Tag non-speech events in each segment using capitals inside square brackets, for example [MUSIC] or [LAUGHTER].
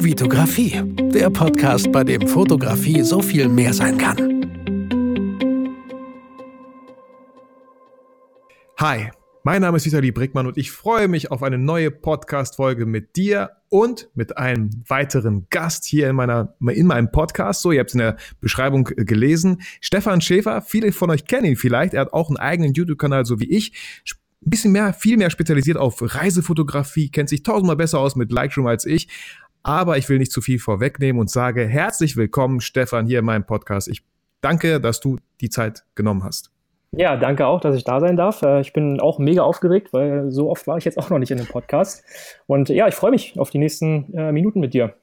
Vitografie, der Podcast, bei dem Fotografie so viel mehr sein kann. Hi, mein Name ist Vitali Brickmann und ich freue mich auf eine neue Podcast-Folge mit dir und mit einem weiteren Gast hier in meiner, in meinem Podcast. So, ihr habt es in der Beschreibung gelesen. Stefan Schäfer, viele von euch kennen ihn vielleicht. Er hat auch einen eigenen YouTube-Kanal, so wie ich ein bisschen mehr, viel mehr spezialisiert auf Reisefotografie, kennt sich tausendmal besser aus mit Lightroom als ich. Aber ich will nicht zu viel vorwegnehmen und sage herzlich willkommen, Stefan, hier in meinem Podcast. Ich danke, dass du die Zeit genommen hast. Ja, danke auch, dass ich da sein darf. Äh, ich bin auch mega aufgeregt, weil so oft war ich jetzt auch noch nicht in dem Podcast. Und ja, ich freue mich auf die nächsten äh, Minuten mit dir.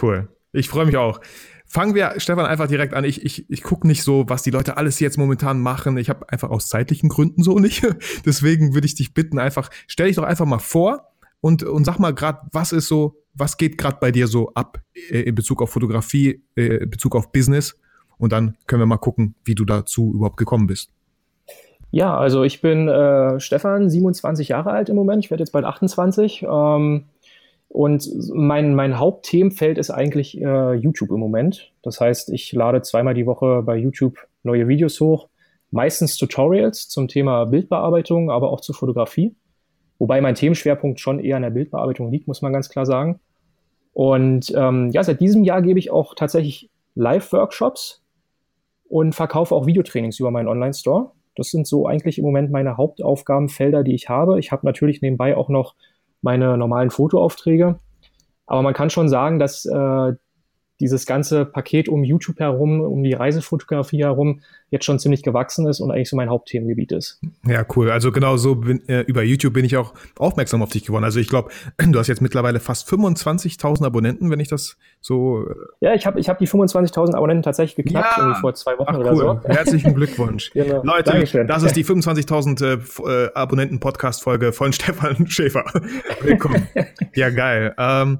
Cool. Ich freue mich auch. Fangen wir, Stefan, einfach direkt an. Ich, ich, ich gucke nicht so, was die Leute alles jetzt momentan machen. Ich habe einfach aus zeitlichen Gründen so nicht. [LAUGHS] Deswegen würde ich dich bitten, einfach, stell dich doch einfach mal vor und, und sag mal gerade, was ist so, was geht gerade bei dir so ab äh, in Bezug auf Fotografie, äh, in Bezug auf Business? Und dann können wir mal gucken, wie du dazu überhaupt gekommen bist. Ja, also ich bin äh, Stefan, 27 Jahre alt im Moment. Ich werde jetzt bald 28. Ähm, und mein, mein Hauptthemenfeld ist eigentlich äh, YouTube im Moment. Das heißt, ich lade zweimal die Woche bei YouTube neue Videos hoch, meistens Tutorials zum Thema Bildbearbeitung, aber auch zur Fotografie. Wobei mein Themenschwerpunkt schon eher an der Bildbearbeitung liegt, muss man ganz klar sagen. Und ähm, ja, seit diesem Jahr gebe ich auch tatsächlich Live-Workshops und verkaufe auch Videotrainings über meinen Online-Store. Das sind so eigentlich im Moment meine Hauptaufgabenfelder, die ich habe. Ich habe natürlich nebenbei auch noch meine normalen Fotoaufträge. Aber man kann schon sagen, dass äh, dieses ganze Paket um YouTube herum, um die Reisefotografie herum, jetzt schon ziemlich gewachsen ist und eigentlich so mein Hauptthemengebiet ist. Ja, cool. Also genau so bin, äh, über YouTube bin ich auch aufmerksam auf dich geworden. Also ich glaube, [CLEARS THROAT] du hast jetzt mittlerweile fast 25.000 Abonnenten, wenn ich das so. Äh ja, ich habe ich hab die 25.000 Abonnenten tatsächlich geknappt, ja. vor zwei Wochen Ach, oder cool. so. Herzlichen Glückwunsch. [LAUGHS] genau. Leute, Dankeschön. das ist die 25.000 äh, Abonnenten-Podcast-Folge von [LAUGHS] Stefan Schäfer. [LAUGHS] Willkommen. ja, geil. Ähm,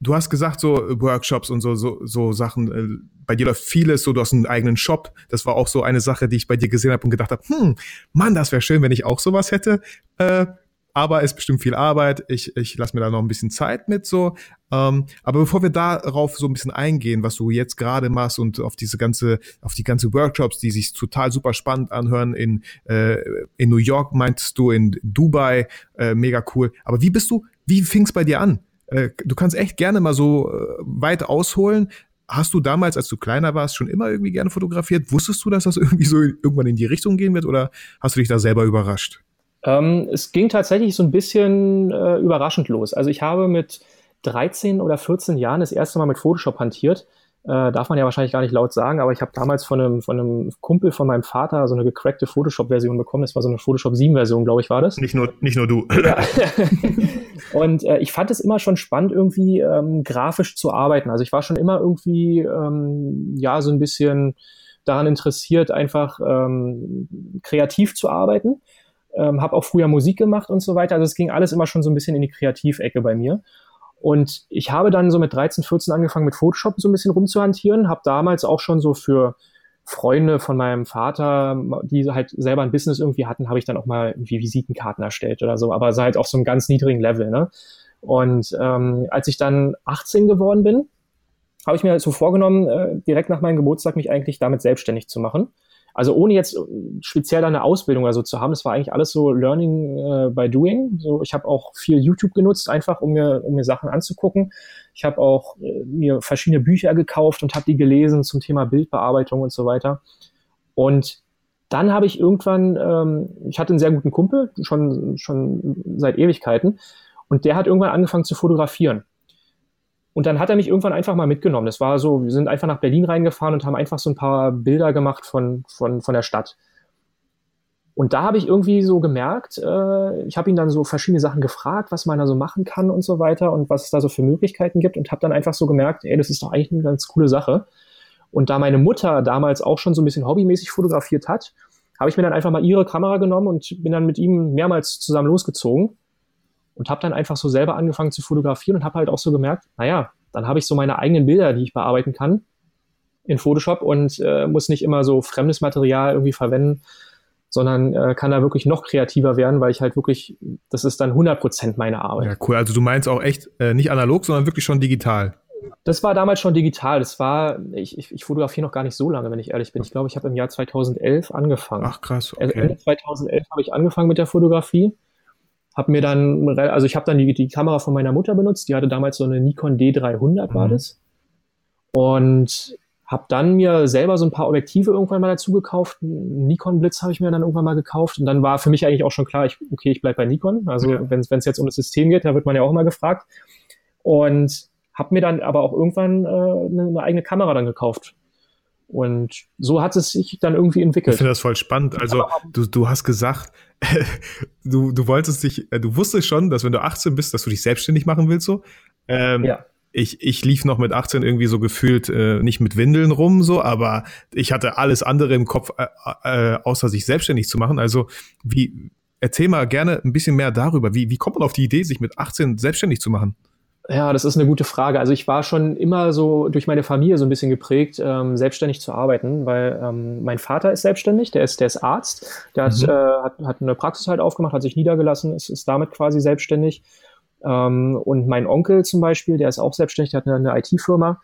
Du hast gesagt, so Workshops und so, so, so Sachen, äh, bei dir läuft vieles, so du hast einen eigenen Shop. Das war auch so eine Sache, die ich bei dir gesehen habe und gedacht habe, hm, Mann, das wäre schön, wenn ich auch sowas hätte. Äh, aber ist bestimmt viel Arbeit. Ich, ich lasse mir da noch ein bisschen Zeit mit so. Ähm, aber bevor wir darauf so ein bisschen eingehen, was du jetzt gerade machst und auf diese ganze, auf die ganze Workshops, die sich total super spannend anhören in äh, in New York meinst du, in Dubai, äh, mega cool. Aber wie bist du? Wie fing's bei dir an? Äh, du kannst echt gerne mal so äh, weit ausholen. Hast du damals, als du kleiner warst, schon immer irgendwie gerne fotografiert? Wusstest du, dass das irgendwie so irgendwann in die Richtung gehen wird oder hast du dich da selber überrascht? Ähm, es ging tatsächlich so ein bisschen äh, überraschend los. Also ich habe mit 13 oder 14 Jahren das erste Mal mit Photoshop hantiert äh, darf man ja wahrscheinlich gar nicht laut sagen, aber ich habe damals von einem, von einem Kumpel von meinem Vater so eine gecrackte Photoshop-Version bekommen. Das war so eine Photoshop 7-Version, glaube ich, war das. Nicht nur, nicht nur du. Ja. [LAUGHS] [LAUGHS] und äh, ich fand es immer schon spannend, irgendwie ähm, grafisch zu arbeiten. Also ich war schon immer irgendwie, ähm, ja, so ein bisschen daran interessiert, einfach ähm, kreativ zu arbeiten. Ähm, habe auch früher Musik gemacht und so weiter. Also es ging alles immer schon so ein bisschen in die Kreativecke bei mir. Und ich habe dann so mit 13, 14 angefangen mit Photoshop so ein bisschen rumzuhantieren, habe damals auch schon so für Freunde von meinem Vater, die halt selber ein Business irgendwie hatten, habe ich dann auch mal irgendwie Visitenkarten erstellt oder so, aber halt auf so einem ganz niedrigen Level. Ne? Und ähm, als ich dann 18 geworden bin, habe ich mir so vorgenommen, äh, direkt nach meinem Geburtstag mich eigentlich damit selbstständig zu machen. Also ohne jetzt äh, speziell eine Ausbildung oder so zu haben, das war eigentlich alles so Learning äh, by Doing. So, ich habe auch viel YouTube genutzt, einfach um mir, um mir Sachen anzugucken. Ich habe auch äh, mir verschiedene Bücher gekauft und habe die gelesen zum Thema Bildbearbeitung und so weiter. Und dann habe ich irgendwann, ähm, ich hatte einen sehr guten Kumpel, schon, schon seit Ewigkeiten, und der hat irgendwann angefangen zu fotografieren. Und dann hat er mich irgendwann einfach mal mitgenommen. Das war so, wir sind einfach nach Berlin reingefahren und haben einfach so ein paar Bilder gemacht von, von, von der Stadt. Und da habe ich irgendwie so gemerkt, äh, ich habe ihn dann so verschiedene Sachen gefragt, was man da so machen kann und so weiter und was es da so für Möglichkeiten gibt und habe dann einfach so gemerkt, ey, das ist doch eigentlich eine ganz coole Sache. Und da meine Mutter damals auch schon so ein bisschen hobbymäßig fotografiert hat, habe ich mir dann einfach mal ihre Kamera genommen und bin dann mit ihm mehrmals zusammen losgezogen und habe dann einfach so selber angefangen zu fotografieren und habe halt auch so gemerkt, naja, dann habe ich so meine eigenen Bilder, die ich bearbeiten kann in Photoshop und äh, muss nicht immer so fremdes Material irgendwie verwenden, sondern äh, kann da wirklich noch kreativer werden, weil ich halt wirklich, das ist dann 100 Prozent meine Arbeit. Ja, cool. Also du meinst auch echt äh, nicht analog, sondern wirklich schon digital. Das war damals schon digital. Das war, ich, ich, ich fotografiere noch gar nicht so lange, wenn ich ehrlich bin. Ich glaube, ich habe im Jahr 2011 angefangen. Ach krass, okay. Ende 2011 habe ich angefangen mit der Fotografie. Hab mir dann, also ich habe dann die, die Kamera von meiner Mutter benutzt. Die hatte damals so eine Nikon D300 war mhm. das. Und habe dann mir selber so ein paar Objektive irgendwann mal dazu gekauft. Nikon Blitz habe ich mir dann irgendwann mal gekauft. Und dann war für mich eigentlich auch schon klar, ich, okay, ich bleibe bei Nikon. Also ja. wenn es jetzt um das System geht, da wird man ja auch immer gefragt. Und habe mir dann aber auch irgendwann äh, eine, eine eigene Kamera dann gekauft. Und so hat es sich dann irgendwie entwickelt. Ich finde das voll spannend. Also du, du hast gesagt, [LAUGHS] du, du wolltest dich, äh, du wusstest schon, dass wenn du 18 bist, dass du dich selbstständig machen willst so. Ähm, ja. Ich, ich lief noch mit 18 irgendwie so gefühlt äh, nicht mit Windeln rum, so, aber ich hatte alles andere im Kopf, äh, äh, außer sich selbstständig zu machen. Also wie, erzähl mal gerne ein bisschen mehr darüber. Wie, wie kommt man auf die Idee, sich mit 18 selbstständig zu machen? Ja, das ist eine gute Frage. Also ich war schon immer so durch meine Familie so ein bisschen geprägt, ähm, selbstständig zu arbeiten, weil ähm, mein Vater ist selbstständig, der ist, der ist Arzt, der hat, mhm. äh, hat, hat eine Praxis halt aufgemacht, hat sich niedergelassen, ist, ist damit quasi selbstständig. Ähm, und mein Onkel zum Beispiel, der ist auch selbstständig, der hat eine, eine IT-Firma.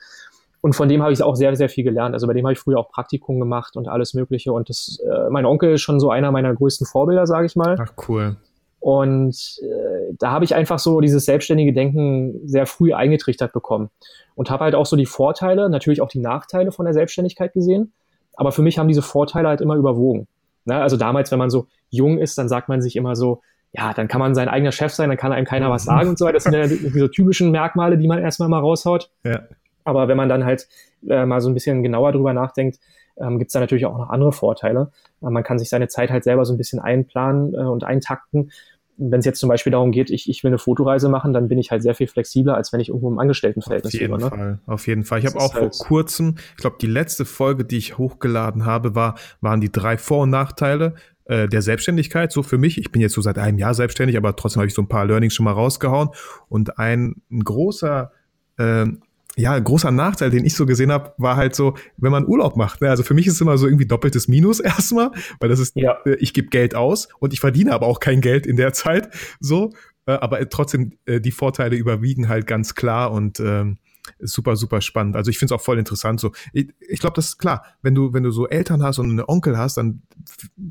Und von dem habe ich auch sehr, sehr viel gelernt. Also bei dem habe ich früher auch Praktikum gemacht und alles Mögliche. Und das, äh, mein Onkel ist schon so einer meiner größten Vorbilder, sage ich mal. Ach, cool. Und äh, da habe ich einfach so dieses selbstständige Denken sehr früh eingetrichtert bekommen und habe halt auch so die Vorteile, natürlich auch die Nachteile von der Selbstständigkeit gesehen. Aber für mich haben diese Vorteile halt immer überwogen. Ne? Also damals, wenn man so jung ist, dann sagt man sich immer so, ja, dann kann man sein eigener Chef sein, dann kann einem keiner was sagen und so weiter. Das sind ja diese typischen Merkmale, die man erstmal mal raushaut. Ja. Aber wenn man dann halt äh, mal so ein bisschen genauer drüber nachdenkt, ähm, gibt es da natürlich auch noch andere Vorteile. Äh, man kann sich seine Zeit halt selber so ein bisschen einplanen äh, und eintakten wenn es jetzt zum Beispiel darum geht, ich, ich will eine Fotoreise machen, dann bin ich halt sehr viel flexibler, als wenn ich irgendwo im Angestelltenverhältnis bin. Auf jeden ne? Fall, auf jeden Fall. Ich habe auch halt vor kurzem, ich glaube, die letzte Folge, die ich hochgeladen habe, war, waren die drei Vor- und Nachteile äh, der Selbstständigkeit. So für mich, ich bin jetzt so seit einem Jahr selbstständig, aber trotzdem habe ich so ein paar Learnings schon mal rausgehauen. Und ein, ein großer äh, ja, großer Nachteil, den ich so gesehen habe, war halt so, wenn man Urlaub macht. Ne? Also für mich ist es immer so irgendwie doppeltes Minus [LAUGHS] erstmal, weil das ist, ja. Äh, ich gebe Geld aus und ich verdiene aber auch kein Geld in der Zeit. So, äh, aber trotzdem äh, die Vorteile überwiegen halt ganz klar und ähm, super, super spannend. Also ich finde es auch voll interessant. So, ich, ich glaube, das ist klar. Wenn du, wenn du so Eltern hast und einen Onkel hast, dann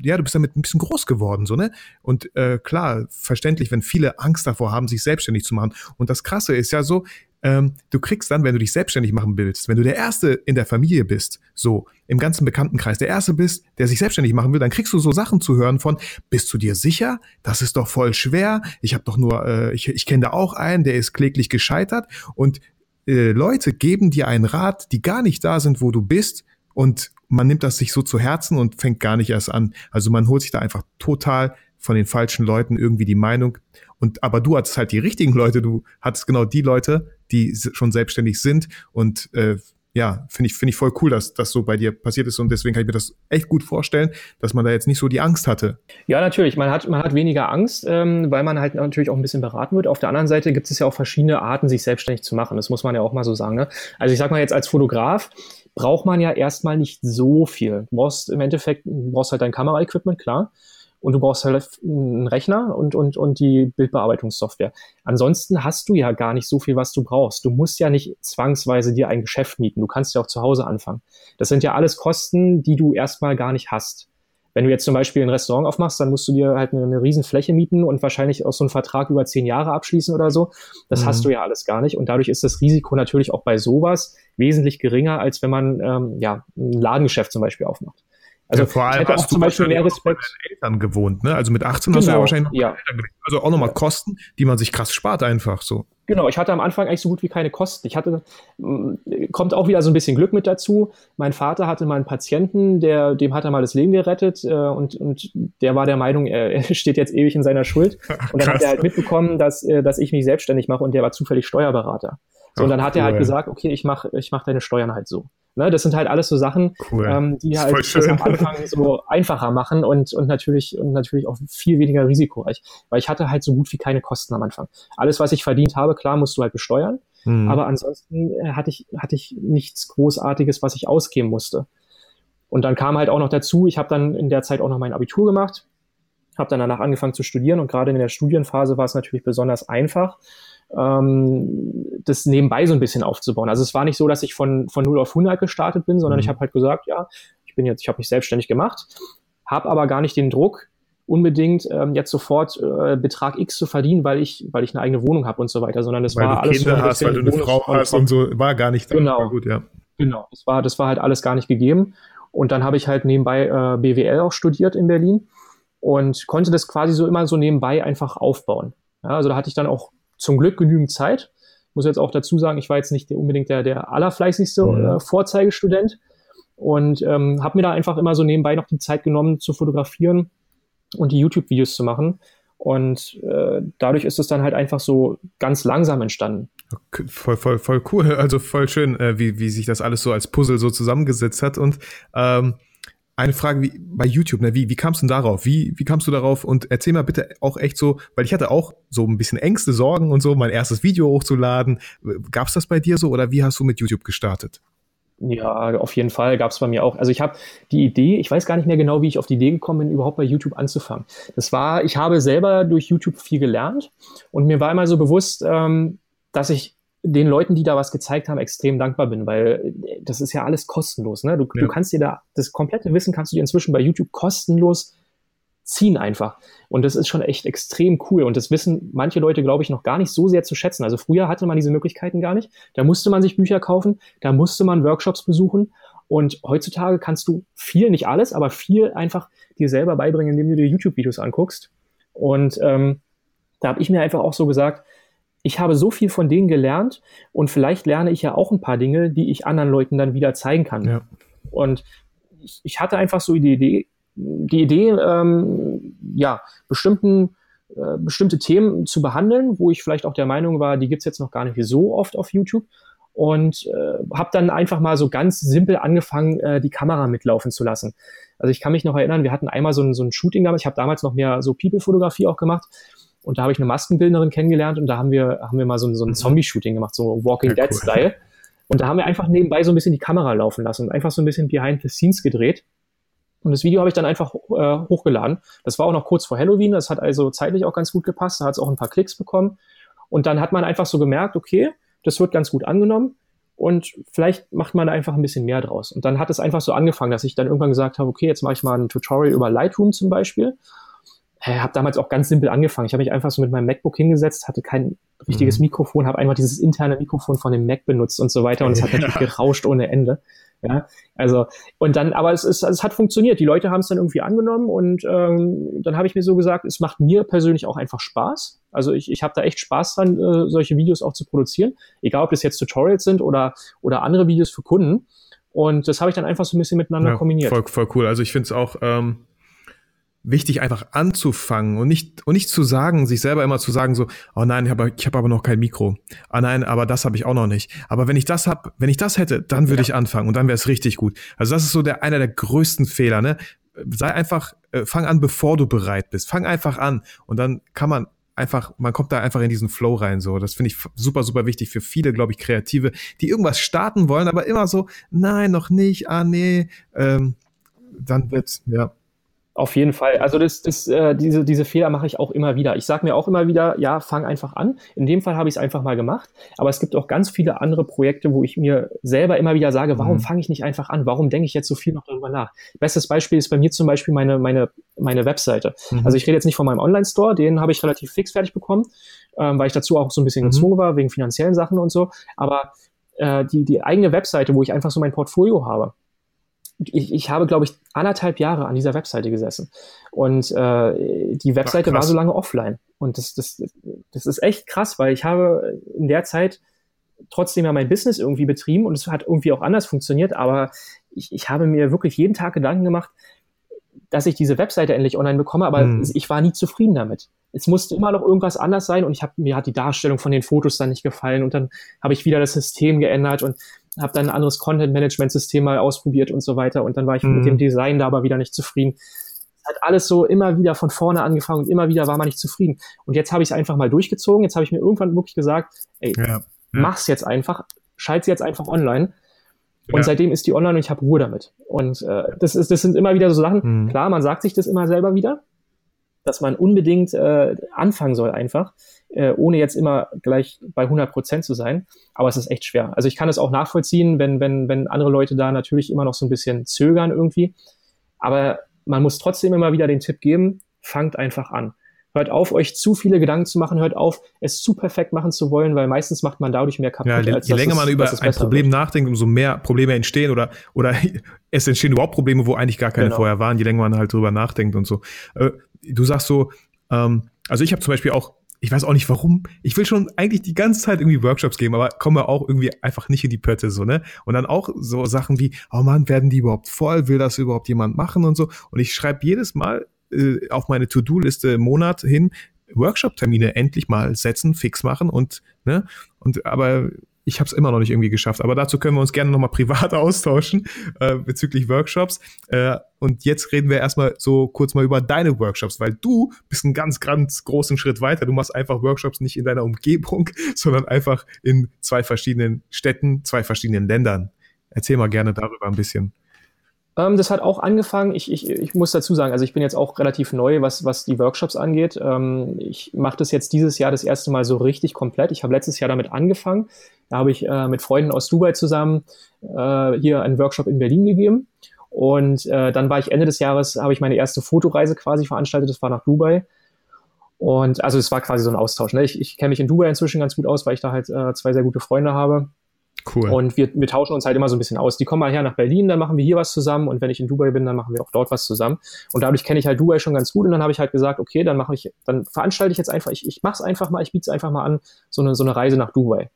ja, du bist damit ein bisschen groß geworden, so ne. Und äh, klar, verständlich, wenn viele Angst davor haben, sich selbstständig zu machen. Und das Krasse ist ja so, ähm, du kriegst dann, wenn du dich selbstständig machen willst, wenn du der Erste in der Familie bist, so im ganzen Bekanntenkreis der Erste bist, der sich selbstständig machen will, dann kriegst du so Sachen zu hören von, bist du dir sicher? Das ist doch voll schwer. Ich habe doch nur, äh, ich, ich kenne da auch einen, der ist kläglich gescheitert. Und äh, Leute geben dir einen Rat, die gar nicht da sind, wo du bist. Und man nimmt das sich so zu Herzen und fängt gar nicht erst an. Also man holt sich da einfach total von den falschen Leuten irgendwie die Meinung. Und aber du hattest halt die richtigen Leute, du hattest genau die Leute, die schon selbstständig sind und äh, ja, finde ich, finde ich voll cool, dass das so bei dir passiert ist und deswegen kann ich mir das echt gut vorstellen, dass man da jetzt nicht so die Angst hatte. Ja, natürlich. Man hat, man hat weniger Angst, ähm, weil man halt natürlich auch ein bisschen beraten wird. Auf der anderen Seite gibt es ja auch verschiedene Arten, sich selbstständig zu machen. Das muss man ja auch mal so sagen. Ne? Also ich sag mal jetzt als Fotograf braucht man ja erstmal nicht so viel. Du brauchst im Endeffekt, du brauchst halt dein Kameraequipment, klar und du brauchst halt einen Rechner und, und, und die Bildbearbeitungssoftware. Ansonsten hast du ja gar nicht so viel, was du brauchst. Du musst ja nicht zwangsweise dir ein Geschäft mieten. Du kannst ja auch zu Hause anfangen. Das sind ja alles Kosten, die du erstmal gar nicht hast. Wenn du jetzt zum Beispiel ein Restaurant aufmachst, dann musst du dir halt eine, eine riesen Fläche mieten und wahrscheinlich auch so einen Vertrag über zehn Jahre abschließen oder so. Das mhm. hast du ja alles gar nicht. Und dadurch ist das Risiko natürlich auch bei sowas wesentlich geringer, als wenn man ähm, ja, ein Ladengeschäft zum Beispiel aufmacht. Also ja, vor allem hast du zum Beispiel mehr Respekt. Mit Eltern gewohnt, ne? Also mit 18 genau, hast du ja genau, wahrscheinlich ja. Also auch nochmal Kosten, die man sich krass spart einfach so. Genau, ich hatte am Anfang eigentlich so gut wie keine Kosten. Ich hatte, mm, kommt auch wieder so ein bisschen Glück mit dazu. Mein Vater hatte mal einen Patienten, der, dem hat er mal das Leben gerettet äh, und, und der war der Meinung, er, [LAUGHS] er steht jetzt ewig in seiner Schuld. [LAUGHS] Und dann hat er halt mitbekommen, dass, äh, dass ich mich selbstständig mache und der war zufällig Steuerberater. So, Ach, und dann hat cool. er halt gesagt, okay, ich mache ich mach deine Steuern halt so. Ne, das sind halt alles so Sachen, cool. ähm, die halt das am Anfang so einfacher machen und, und natürlich und natürlich auch viel weniger risikoreich. Weil ich hatte halt so gut wie keine Kosten am Anfang. Alles, was ich verdient habe, klar, musst du halt besteuern. Mhm. Aber ansonsten äh, hatte ich, hatte ich nichts Großartiges, was ich ausgeben musste. Und dann kam halt auch noch dazu, ich habe dann in der Zeit auch noch mein Abitur gemacht, habe dann danach angefangen zu studieren und gerade in der Studienphase war es natürlich besonders einfach, das nebenbei so ein bisschen aufzubauen. Also es war nicht so, dass ich von, von 0 auf 100 gestartet bin, sondern mhm. ich habe halt gesagt, ja, ich bin jetzt, ich habe mich selbstständig gemacht, habe aber gar nicht den Druck, unbedingt ähm, jetzt sofort äh, Betrag X zu verdienen, weil ich, weil ich eine eigene Wohnung habe und so weiter, sondern es weil war du alles Kinder hast, weil du eine Frau hast und so, war gar nicht genau. gut, ja. Genau, das war, das war halt alles gar nicht gegeben. Und dann habe ich halt nebenbei äh, BWL auch studiert in Berlin und konnte das quasi so immer so nebenbei einfach aufbauen. Ja, also da hatte ich dann auch zum Glück genügend Zeit. Muss jetzt auch dazu sagen, ich war jetzt nicht unbedingt der, der allerfleißigste mhm. äh, Vorzeigestudent und ähm, habe mir da einfach immer so nebenbei noch die Zeit genommen zu fotografieren und die YouTube-Videos zu machen. Und äh, dadurch ist es dann halt einfach so ganz langsam entstanden. Voll, voll, voll cool. [LAUGHS] Also voll schön, äh, wie, wie sich das alles so als Puzzle so zusammengesetzt hat. Und ähm, eine Frage wie bei YouTube, ne? wie, wie kamst du darauf? Wie, wie kamst du darauf? Und erzähl mal bitte auch echt so, weil ich hatte auch so ein bisschen Ängste, Sorgen und so, mein erstes Video hochzuladen. Gab es das bei dir so oder wie hast du mit YouTube gestartet? Ja, auf jeden Fall gab es bei mir auch. Also ich habe die Idee, ich weiß gar nicht mehr genau, wie ich auf die Idee gekommen bin, überhaupt bei YouTube anzufangen. Das war, ich habe selber durch YouTube viel gelernt und mir war immer so bewusst, ähm, dass ich den Leuten, die da was gezeigt haben, extrem dankbar bin, weil das ist ja alles kostenlos. Ne? Du, ja. du kannst dir da, das komplette Wissen kannst du dir inzwischen bei YouTube kostenlos ziehen einfach. Und das ist schon echt extrem cool. Und das wissen manche Leute, glaube ich, noch gar nicht so sehr zu schätzen. Also früher hatte man diese Möglichkeiten gar nicht. Da musste man sich Bücher kaufen, da musste man Workshops besuchen. Und heutzutage kannst du viel, nicht alles, aber viel einfach dir selber beibringen, indem du dir YouTube-Videos anguckst. Und ähm, da habe ich mir einfach auch so gesagt, ich habe so viel von denen gelernt und vielleicht lerne ich ja auch ein paar Dinge, die ich anderen Leuten dann wieder zeigen kann. Ja. Und ich, ich hatte einfach so die Idee, die Idee, ähm, ja, bestimmten, äh, bestimmte Themen zu behandeln, wo ich vielleicht auch der Meinung war, die gibt's jetzt noch gar nicht so oft auf YouTube. Und äh, habe dann einfach mal so ganz simpel angefangen, äh, die Kamera mitlaufen zu lassen. Also ich kann mich noch erinnern, wir hatten einmal so ein, so ein Shooting damals, ich habe damals noch mehr so People-Fotografie auch gemacht. Und da habe ich eine Maskenbildnerin kennengelernt und da haben wir, haben wir mal so, so ein mhm. Zombie-Shooting gemacht, so Walking ja, Dead-Style. Cool. Und da haben wir einfach nebenbei so ein bisschen die Kamera laufen lassen und einfach so ein bisschen behind the scenes gedreht. Und das Video habe ich dann einfach äh, hochgeladen. Das war auch noch kurz vor Halloween, das hat also zeitlich auch ganz gut gepasst, da hat es auch ein paar Klicks bekommen. Und dann hat man einfach so gemerkt, okay, das wird ganz gut angenommen und vielleicht macht man da einfach ein bisschen mehr draus. Und dann hat es einfach so angefangen, dass ich dann irgendwann gesagt habe, okay, jetzt mache ich mal ein Tutorial über Lightroom zum Beispiel. Ich habe damals auch ganz simpel angefangen. Ich habe mich einfach so mit meinem MacBook hingesetzt, hatte kein richtiges mhm. Mikrofon, habe einfach dieses interne Mikrofon von dem Mac benutzt und so weiter und es hat natürlich gerauscht ohne Ende. Ja, also und dann, aber es, ist, es hat funktioniert. Die Leute haben es dann irgendwie angenommen und ähm, dann habe ich mir so gesagt, es macht mir persönlich auch einfach Spaß. Also ich, ich habe da echt Spaß dran, äh, solche Videos auch zu produzieren, egal ob das jetzt Tutorials sind oder oder andere Videos für Kunden. Und das habe ich dann einfach so ein bisschen miteinander ja, kombiniert. Voll, voll cool. Also ich finde es auch ähm, wichtig, einfach anzufangen und nicht, und nicht zu sagen, sich selber immer zu sagen, so, oh nein, ich habe ich hab aber noch kein Mikro. Ah nein, aber das habe ich auch noch nicht. Aber wenn ich das hab, wenn ich das hätte, dann würde ja. ich anfangen und dann wäre es richtig gut. Also das ist so der einer der größten Fehler, ne? Sei einfach, äh, fang an, bevor du bereit bist. Fang einfach an und dann kann man einfach, man kommt da einfach in diesen Flow rein. So, das finde ich super, super wichtig für viele, glaube ich, Kreative, die irgendwas starten wollen, aber immer so, nein, noch nicht, ah nee, ähm, dann wird's, ja. Auf jeden Fall. Also das, das, äh, diese, diese Fehler mache ich auch immer wieder. Ich sage mir auch immer wieder, ja, fang einfach an. In dem Fall habe ich es einfach mal gemacht. Aber es gibt auch ganz viele andere Projekte, wo ich mir selber immer wieder sage, warum mhm. fange ich nicht einfach an? Warum denke ich jetzt so viel noch darüber nach? Bestes Beispiel ist bei mir zum Beispiel meine, meine, meine Webseite. Mhm. Also ich rede jetzt nicht von meinem Online-Store, den habe ich relativ fix fertig bekommen, ähm, weil ich dazu auch so ein bisschen mhm. gezwungen war, wegen finanziellen Sachen und so. Aber äh, die, die eigene Webseite, wo ich einfach so mein Portfolio habe, ich, ich habe, glaube ich, anderthalb Jahre an dieser Webseite gesessen. Und äh, die Webseite Ach, war so lange offline. Und das, das, das ist echt krass, weil ich habe in der Zeit trotzdem ja mein Business irgendwie betrieben und es hat irgendwie auch anders funktioniert, aber ich, ich habe mir wirklich jeden Tag Gedanken gemacht, dass ich diese Webseite endlich online bekomme, aber hm. ich war nie zufrieden damit. Es musste immer noch irgendwas anders sein und ich habe mir hat die Darstellung von den Fotos dann nicht gefallen und dann habe ich wieder das System geändert und habe dann ein anderes Content-Management-System mal ausprobiert und so weiter. Und dann war ich mhm. mit dem Design da aber wieder nicht zufrieden. Es hat alles so immer wieder von vorne angefangen und immer wieder war man nicht zufrieden. Und jetzt habe ich es einfach mal durchgezogen. Jetzt habe ich mir irgendwann wirklich gesagt, ey, ja, ja. mach's jetzt einfach, schalte jetzt einfach online. Und ja. seitdem ist die online und ich habe Ruhe damit. Und äh, das, ist, das sind immer wieder so Sachen, mhm. klar, man sagt sich das immer selber wieder, dass man unbedingt äh, anfangen soll einfach, äh, ohne jetzt immer gleich bei 100 Prozent zu sein. Aber es ist echt schwer. Also ich kann es auch nachvollziehen, wenn, wenn, wenn andere Leute da natürlich immer noch so ein bisschen zögern irgendwie. Aber man muss trotzdem immer wieder den Tipp geben, fangt einfach an. Hört auf, euch zu viele Gedanken zu machen, hört auf, es zu perfekt machen zu wollen, weil meistens macht man dadurch mehr kaputt. Ja, je, je länger man über ein Problem wird. nachdenkt, umso mehr Probleme entstehen oder, oder [LAUGHS] es entstehen überhaupt Probleme, wo eigentlich gar keine genau. vorher waren, je länger man halt drüber nachdenkt und so. Äh, du sagst so, ähm, also ich habe zum Beispiel auch ich weiß auch nicht warum. Ich will schon eigentlich die ganze Zeit irgendwie Workshops geben, aber komme auch irgendwie einfach nicht in die Pötte, so, ne? Und dann auch so Sachen wie, oh man, werden die überhaupt voll? Will das überhaupt jemand machen und so? Und ich schreibe jedes Mal äh, auf meine To-Do-Liste im Monat hin, Workshop-Termine endlich mal setzen, fix machen und, ne? Und aber ich habe es immer noch nicht irgendwie geschafft. Aber dazu können wir uns gerne nochmal privat [LAUGHS] austauschen äh, bezüglich Workshops. Äh, und jetzt reden wir erstmal so kurz mal über deine Workshops, weil du bist einen ganz, ganz großen Schritt weiter. Du machst einfach Workshops nicht in deiner Umgebung, [LAUGHS] sondern einfach in zwei verschiedenen Städten, zwei verschiedenen Ländern. Erzähl mal gerne darüber ein bisschen. Ähm, das hat auch angefangen. Ich, ich, ich muss dazu sagen, also ich bin jetzt auch relativ neu, was, was die Workshops angeht. Ähm, ich mache das jetzt dieses Jahr das erste Mal so richtig komplett. Ich habe letztes Jahr damit angefangen. Da habe ich äh, mit Freunden aus Dubai zusammen äh, hier einen Workshop in Berlin gegeben. Und äh, dann war ich Ende des Jahres, habe ich meine erste Fotoreise quasi veranstaltet. Das war nach Dubai. Und also es war quasi so ein Austausch. Ne? Ich, ich kenne mich in Dubai inzwischen ganz gut aus, weil ich da halt äh, zwei sehr gute Freunde habe. Cool. Und wir, wir tauschen uns halt immer so ein bisschen aus. Die kommen mal her nach Berlin, dann machen wir hier was zusammen und wenn ich in Dubai bin, dann machen wir auch dort was zusammen. Und dadurch kenne ich halt Dubai schon ganz gut und dann habe ich halt gesagt, okay, dann mache ich, dann veranstalte ich jetzt einfach, ich, ich mache es einfach mal, ich biete es einfach mal an, so eine, so eine Reise nach Dubai.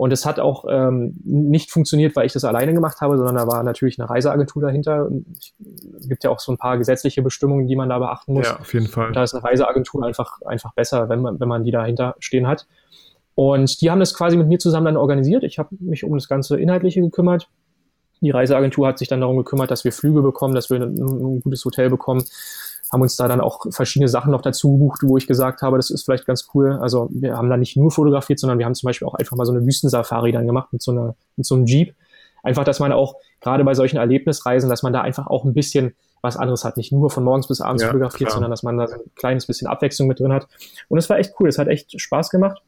Und es hat auch ähm, nicht funktioniert, weil ich das alleine gemacht habe, sondern da war natürlich eine Reiseagentur dahinter. Es gibt ja auch so ein paar gesetzliche Bestimmungen, die man da beachten muss. Ja, auf jeden Fall. Und da ist eine Reiseagentur einfach, einfach besser, wenn man, wenn man die dahinter stehen hat. Und die haben das quasi mit mir zusammen dann organisiert. Ich habe mich um das ganze Inhaltliche gekümmert. Die Reiseagentur hat sich dann darum gekümmert, dass wir Flüge bekommen, dass wir ein, ein gutes Hotel bekommen. Haben uns da dann auch verschiedene Sachen noch dazu gebucht, wo ich gesagt habe, das ist vielleicht ganz cool. Also wir haben da nicht nur fotografiert, sondern wir haben zum Beispiel auch einfach mal so eine Wüstensafari dann gemacht mit so, einer, mit so einem Jeep. Einfach, dass man auch gerade bei solchen Erlebnisreisen, dass man da einfach auch ein bisschen was anderes hat. Nicht nur von morgens bis abends ja, fotografiert, klar. sondern dass man da so ein kleines bisschen Abwechslung mit drin hat. Und es war echt cool. Es hat echt Spaß gemacht.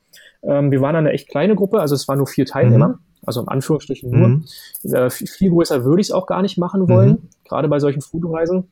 Ähm, wir waren eine echt kleine Gruppe, also es waren nur vier Teilnehmer, mhm. also in Anführungsstrichen nur. Mhm. Äh, viel, größer würde ich es auch gar nicht machen wollen, mhm. gerade bei solchen Fotoreisen.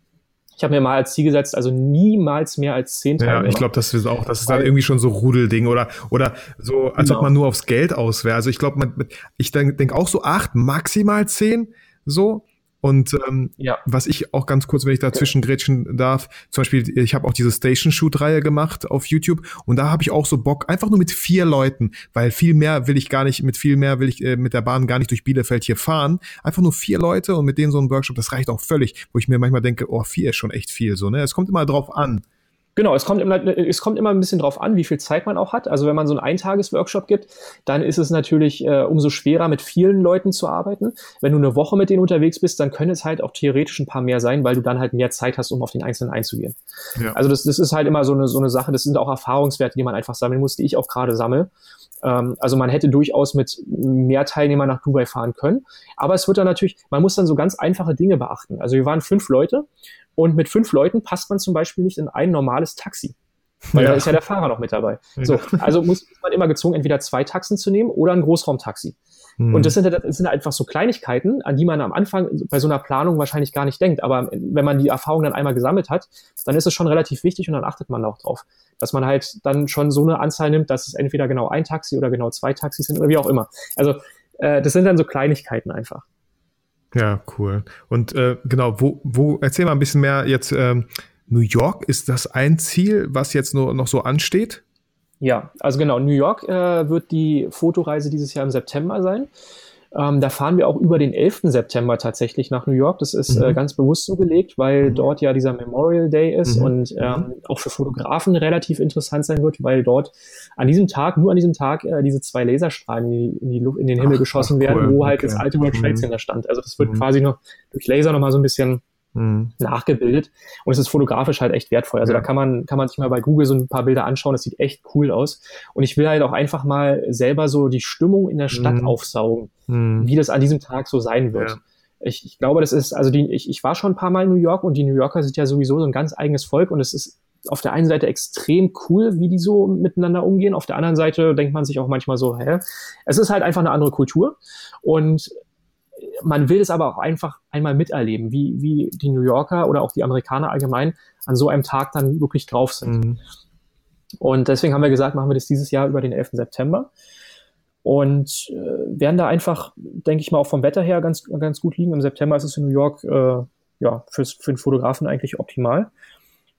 Ich habe mir mal als Ziel gesetzt, also niemals mehr als zehn Teilnehmer. Ja, ich glaube, das ist auch, das ist dann irgendwie schon so Rudelding oder oder so, als genau. ob man nur aufs Geld aus wäre. Also ich glaube, ich denke denk auch so acht, maximal zehn, so. Und ähm, ja. was ich auch ganz kurz, wenn ich dazwischen grätschen darf, zum Beispiel, ich habe auch diese Station Shoot-Reihe gemacht auf YouTube und da habe ich auch so Bock, einfach nur mit vier Leuten, weil viel mehr will ich gar nicht, mit viel mehr will ich äh, mit der Bahn gar nicht durch Bielefeld hier fahren. Einfach nur vier Leute und mit denen so ein Workshop, das reicht auch völlig, wo ich mir manchmal denke, oh, vier ist schon echt viel so, ne? Es kommt immer drauf an. Genau, es kommt, immer, es kommt immer ein bisschen drauf an, wie viel Zeit man auch hat. Also wenn man so einen Eintages-Workshop gibt, dann ist es natürlich äh, umso schwerer, mit vielen Leuten zu arbeiten. Wenn du eine Woche mit denen unterwegs bist, dann können es halt auch theoretisch ein paar mehr sein, weil du dann halt mehr Zeit hast, um auf den Einzelnen einzugehen. Ja. Also das, das ist halt immer so eine, so eine Sache, das sind auch Erfahrungswerte, die man einfach sammeln muss, die ich auch gerade sammle. Ähm, also man hätte durchaus mit mehr Teilnehmern nach Dubai fahren können. Aber es wird dann natürlich, man muss dann so ganz einfache Dinge beachten. Also wir waren fünf Leute und mit fünf Leuten passt man zum Beispiel nicht in ein normales Taxi. Weil ja. da ist ja der Fahrer noch mit dabei. Ja. So, also muss man immer gezwungen, entweder zwei Taxen zu nehmen oder ein Großraumtaxi. Mhm. Und das sind, das sind einfach so Kleinigkeiten, an die man am Anfang bei so einer Planung wahrscheinlich gar nicht denkt. Aber wenn man die Erfahrung dann einmal gesammelt hat, dann ist es schon relativ wichtig und dann achtet man auch drauf. Dass man halt dann schon so eine Anzahl nimmt, dass es entweder genau ein Taxi oder genau zwei Taxis sind oder wie auch immer. Also äh, das sind dann so Kleinigkeiten einfach. Ja, cool. Und äh, genau, wo, wo, erzähl mal ein bisschen mehr jetzt, ähm, New York, ist das ein Ziel, was jetzt nur noch so ansteht? Ja, also genau, New York äh, wird die Fotoreise dieses Jahr im September sein. Ähm, da fahren wir auch über den 11. September tatsächlich nach New York. Das ist äh, mhm. äh, ganz bewusst so gelegt, weil mhm. dort ja dieser Memorial Day ist mhm. und ähm, auch für Fotografen relativ interessant sein wird, weil dort an diesem Tag, nur an diesem Tag, äh, diese zwei Laserstrahlen in, die, in, die Luft, in den Himmel ach, geschossen ach, cool. werden, wo halt okay. das alte World Trade mhm. Center stand. Also das wird mhm. quasi noch durch Laser nochmal so ein bisschen mhm. nachgebildet. Und es ist fotografisch halt echt wertvoll. Also ja. da kann man, kann man sich mal bei Google so ein paar Bilder anschauen. Das sieht echt cool aus. Und ich will halt auch einfach mal selber so die Stimmung in der Stadt mhm. aufsaugen, mhm. wie das an diesem Tag so sein wird. Ja. Ich, ich glaube, das ist, also die, ich, ich war schon ein paar Mal in New York und die New Yorker sind ja sowieso so ein ganz eigenes Volk und es ist auf der einen Seite extrem cool, wie die so miteinander umgehen. Auf der anderen Seite denkt man sich auch manchmal so, hä? Es ist halt einfach eine andere Kultur. Und man will es aber auch einfach einmal miterleben, wie, wie die New Yorker oder auch die Amerikaner allgemein an so einem Tag dann wirklich drauf sind. Mhm. Und deswegen haben wir gesagt, machen wir das dieses Jahr über den 11. September. Und äh, werden da einfach, denke ich mal, auch vom Wetter her ganz, ganz gut liegen. Im September ist es in New York äh, ja, fürs, für den Fotografen eigentlich optimal.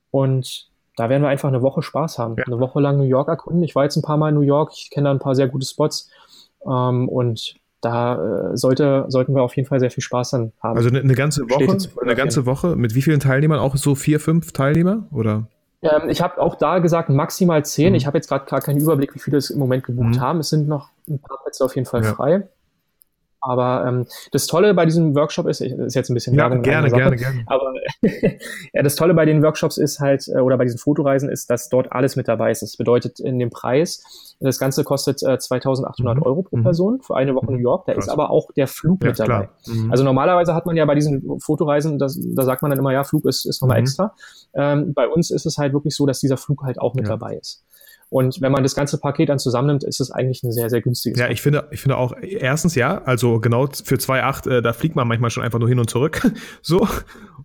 Und da werden wir einfach eine Woche Spaß haben. Ja. Eine Woche lang New York erkunden. Ich war jetzt ein paar Mal in New York, ich kenne da ein paar sehr gute Spots. Ähm, und da äh, sollte, sollten wir auf jeden Fall sehr viel Spaß dann haben. Also eine, eine ganze Woche, eine ganze Woche mit wie vielen Teilnehmern? Auch so vier, fünf Teilnehmer oder? Ähm, ich habe auch da gesagt maximal zehn. Mhm. Ich habe jetzt gerade gar keinen Überblick, wie viele es im Moment gebucht mhm. haben. Es sind noch ein paar Plätze auf jeden Fall ja. frei. Aber ähm, das Tolle bei diesem Workshop ist, ist jetzt ein bisschen ja, Werbung. Gerne, gerne, gerne. Aber [LAUGHS] ja, das Tolle bei den Workshops ist halt, äh, oder bei diesen Fotoreisen ist, dass dort alles mit dabei ist. Das bedeutet in dem Preis, das Ganze kostet äh, 2800 mhm. Euro pro mhm. Person für eine Woche New York. Da Krass. ist aber auch der Flug ja, mit dabei. Mhm. Also normalerweise hat man ja bei diesen Fotoreisen, das, da sagt man dann immer, ja, Flug ist, ist nochmal mhm. extra. Ähm, bei uns ist es halt wirklich so, dass dieser Flug halt auch mit ja. dabei ist. Und wenn man das ganze Paket dann zusammennimmt, ist es eigentlich ein sehr, sehr günstiges. Ja, ich finde, ich finde auch, erstens ja, also genau für 2,8, äh, da fliegt man manchmal schon einfach nur hin und zurück. [LAUGHS] so.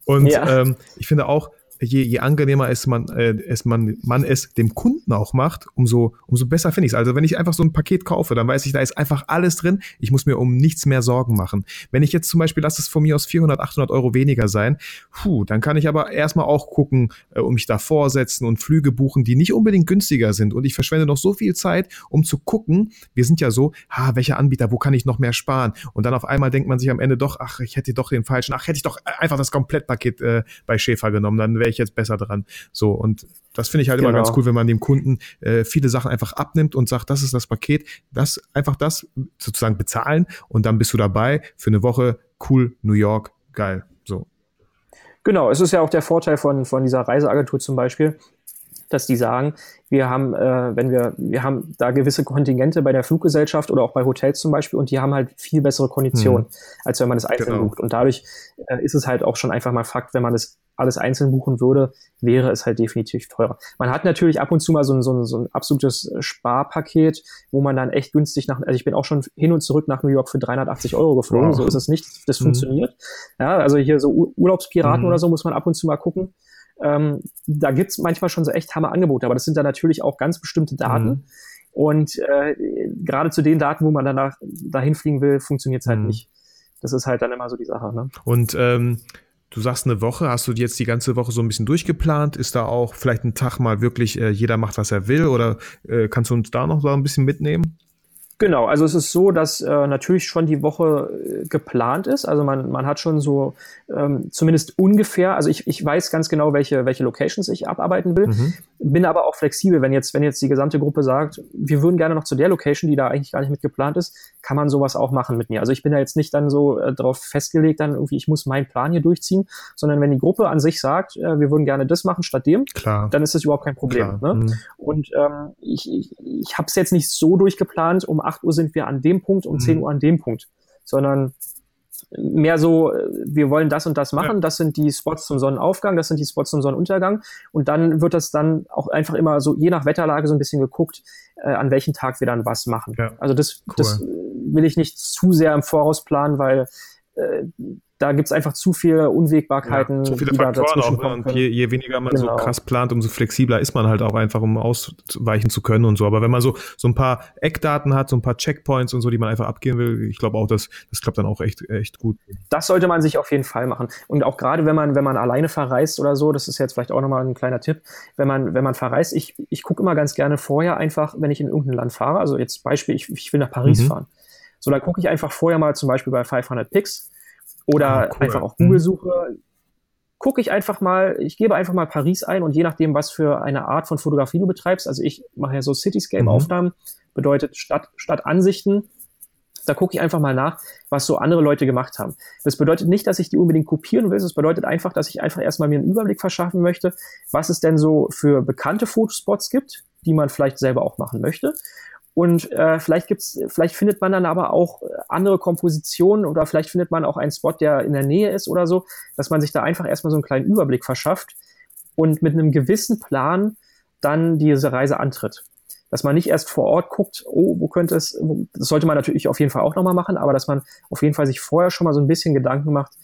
Und ja. ähm, ich finde auch, je, je angenehmer es man, äh, es man, man es dem Kunden auch macht, umso, umso besser finde ich es. Also wenn ich einfach so ein Paket kaufe, dann weiß ich, da ist einfach alles drin. Ich muss mir um nichts mehr Sorgen machen. Wenn ich jetzt zum Beispiel, lass es von mir aus 400, 800 Euro weniger sein, puh, dann kann ich aber erstmal auch gucken, äh, um mich da vorsetzen und Flüge buchen, die nicht unbedingt günstiger sind. Und ich verschwende noch so viel Zeit, um zu gucken, wir sind ja so, ha, welcher Anbieter, wo kann ich noch mehr sparen? Und dann auf einmal denkt man sich am Ende doch, ach, ich hätte doch den falschen, ach, hätte ich doch einfach das Komplettpaket äh, bei Schäfer genommen, dann wäre ich jetzt besser dran. So, und das finde ich halt genau. immer ganz cool, wenn man dem Kunden äh, viele Sachen einfach abnimmt und sagt, das ist das Paket, das einfach das sozusagen bezahlen und dann bist du dabei für eine Woche, cool, New York, geil. So. Genau, es ist ja auch der Vorteil von, von dieser Reiseagentur zum Beispiel, dass die sagen, wir haben, äh, wenn wir, wir haben da gewisse Kontingente bei der Fluggesellschaft oder auch bei Hotels zum Beispiel und die haben halt viel bessere Konditionen, hm. als wenn man das einzeln genau. bucht. Und dadurch äh, ist es halt auch schon einfach mal Fakt, wenn man das alles einzeln buchen würde, wäre es halt definitiv teurer. Man hat natürlich ab und zu mal so ein, so ein, so ein absolutes Sparpaket, wo man dann echt günstig nach, also ich bin auch schon hin und zurück nach New York für 380 Euro geflogen, wow. so ist es nicht, das mhm. funktioniert. Ja, also hier so Urlaubspiraten mhm. oder so muss man ab und zu mal gucken. Ähm, da gibt's manchmal schon so echt hammer Angebote, aber das sind dann natürlich auch ganz bestimmte Daten. Mhm. Und äh, gerade zu den Daten, wo man danach dahin fliegen will, funktioniert's halt mhm. nicht. Das ist halt dann immer so die Sache. Ne? Und ähm, Du sagst eine Woche, hast du jetzt die ganze Woche so ein bisschen durchgeplant? Ist da auch vielleicht ein Tag mal wirklich, äh, jeder macht, was er will? Oder äh, kannst du uns da noch so ein bisschen mitnehmen? Genau, also es ist so, dass äh, natürlich schon die Woche äh, geplant ist. Also man, man hat schon so ähm, zumindest ungefähr, also ich, ich weiß ganz genau, welche, welche Locations ich abarbeiten will, mhm. bin aber auch flexibel. Wenn jetzt, wenn jetzt die gesamte Gruppe sagt, wir würden gerne noch zu der Location, die da eigentlich gar nicht mit geplant ist, kann man sowas auch machen mit mir. Also ich bin da jetzt nicht dann so äh, darauf festgelegt, dann irgendwie, ich muss meinen Plan hier durchziehen, sondern wenn die Gruppe an sich sagt, äh, wir würden gerne das machen statt dem, Klar. dann ist das überhaupt kein Problem. Ne? Mhm. Und ähm, ich, ich, ich habe es jetzt nicht so durchgeplant, um 8 Uhr sind wir an dem Punkt, um mhm. 10 Uhr an dem Punkt, sondern mehr so, wir wollen das und das machen, ja. das sind die Spots zum Sonnenaufgang, das sind die Spots zum Sonnenuntergang und dann wird das dann auch einfach immer so, je nach Wetterlage so ein bisschen geguckt, äh, an welchem Tag wir dann was machen. Ja. Also das, cool. das will ich nicht zu sehr im Voraus planen, weil äh, da gibt's einfach zu viele Unwägbarkeiten. Ja, zu viele Faktoren auch. Ne? Und je, je, weniger man genau. so krass plant, umso flexibler ist man halt auch einfach, um ausweichen zu können und so. Aber wenn man so, so ein paar Eckdaten hat, so ein paar Checkpoints und so, die man einfach abgehen will, ich glaube auch, dass das klappt dann auch echt, echt gut. Das sollte man sich auf jeden Fall machen. Und auch gerade wenn man, wenn man alleine verreist oder so, das ist jetzt vielleicht auch nochmal ein kleiner Tipp, wenn man, wenn man verreist, ich, ich gucke immer ganz gerne vorher einfach, wenn ich in irgendein Land fahre, also jetzt Beispiel, ich, ich will nach Paris mhm. fahren. So, dann gucke ich einfach vorher mal zum Beispiel bei 500 Pix, oder ah, cool. einfach auch Google suche, gucke ich einfach mal, ich gebe einfach mal Paris ein und je nachdem, was für eine Art von Fotografie du betreibst, also ich mache ja so Cityscape-Aufnahmen, mhm. bedeutet Stadt, Stadtansichten, Da gucke ich einfach mal nach, was so andere Leute gemacht haben. Das bedeutet nicht, dass ich die unbedingt kopieren will. Das bedeutet einfach, dass ich einfach erstmal mir einen Überblick verschaffen möchte, was es denn so für bekannte Fotospots gibt, die man vielleicht selber auch machen möchte. Und äh, vielleicht gibt's, vielleicht findet man dann aber auch andere Kompositionen oder vielleicht findet man auch einen Spot, der in der Nähe ist oder so, dass man sich da einfach erstmal so einen kleinen Überblick verschafft und mit einem gewissen Plan dann diese Reise antritt. Dass man nicht erst vor Ort guckt, oh, wo könnte es, das sollte man natürlich auf jeden Fall auch nochmal machen, aber dass man auf jeden Fall sich vorher schon mal so ein bisschen Gedanken macht,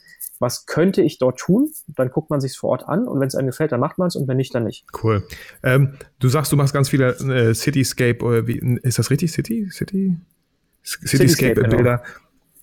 was könnte ich dort tun? Dann guckt man sich vor Ort an und wenn es einem gefällt, dann macht man es und wenn nicht, dann nicht. Cool. Ähm, du sagst, du machst ganz viele äh, Cityscape, oder wie, ist das richtig? City? City? Cityscape-Bilder. Genau.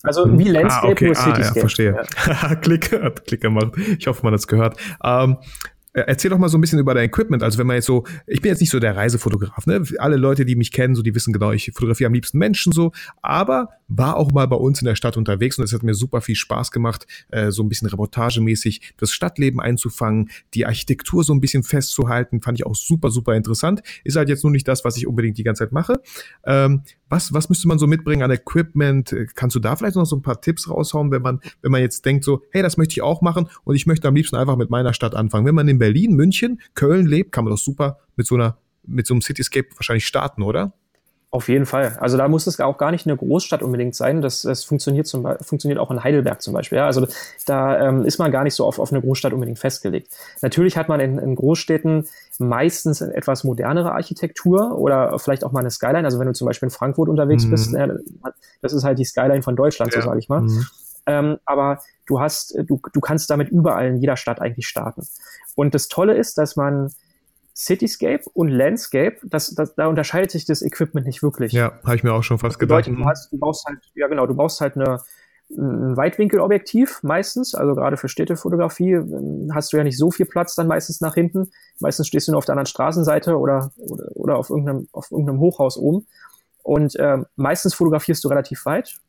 Also wie ah, Landscape, ah, okay. nur Cityscape. Ah, ja, verstehe. Ja. [LAUGHS] Klick, hat [LAUGHS] Klick gemacht. Ich hoffe, man hat es gehört. Ähm, äh, erzähl doch mal so ein bisschen über dein Equipment. Also wenn man jetzt so, ich bin jetzt nicht so der Reisefotograf, ne? Alle Leute, die mich kennen, so, die wissen genau, ich fotografiere am liebsten Menschen so, aber war auch mal bei uns in der Stadt unterwegs und es hat mir super viel Spaß gemacht, äh, so ein bisschen reportagemäßig das Stadtleben einzufangen, die Architektur so ein bisschen festzuhalten, fand ich auch super, super interessant. Ist halt jetzt nur nicht das, was ich unbedingt die ganze Zeit mache. Ähm, was, was müsste man so mitbringen an Equipment? Kannst du da vielleicht noch so ein paar Tipps raushauen, wenn man, wenn man jetzt denkt so, hey, das möchte ich auch machen und ich möchte am liebsten einfach mit meiner Stadt anfangen. Wenn man in Berlin, München, Köln lebt, kann man doch super mit so einer, mit so einem Cityscape wahrscheinlich starten, oder? Auf jeden Fall. Also da muss es auch gar nicht eine Großstadt unbedingt sein. Das, das funktioniert, zum, funktioniert auch in Heidelberg zum Beispiel. Ja? Also da ähm, ist man gar nicht so auf, auf eine Großstadt unbedingt festgelegt. Natürlich hat man in, in Großstädten meistens etwas modernere Architektur oder vielleicht auch mal eine Skyline. Also wenn du zum Beispiel in Frankfurt unterwegs mhm. bist, äh, das ist halt die Skyline von Deutschland, ja. so sage ich mal. Mhm. Ähm, aber du hast, du, du kannst damit überall in jeder Stadt eigentlich starten. Und das Tolle ist, dass man Cityscape und Landscape, das, das, da unterscheidet sich das Equipment nicht wirklich. Ja, habe ich mir auch schon fast gedacht. Bedeutet, du, hast, du baust halt, ja genau, du baust halt eine, ein Weitwinkelobjektiv meistens, also gerade für Städtefotografie ähm, hast du ja nicht so viel Platz dann meistens nach hinten. Meistens stehst du nur auf der anderen Straßenseite oder, oder, oder auf, irgendeinem, auf irgendeinem Hochhaus oben. Und äh, meistens fotografierst du relativ weit.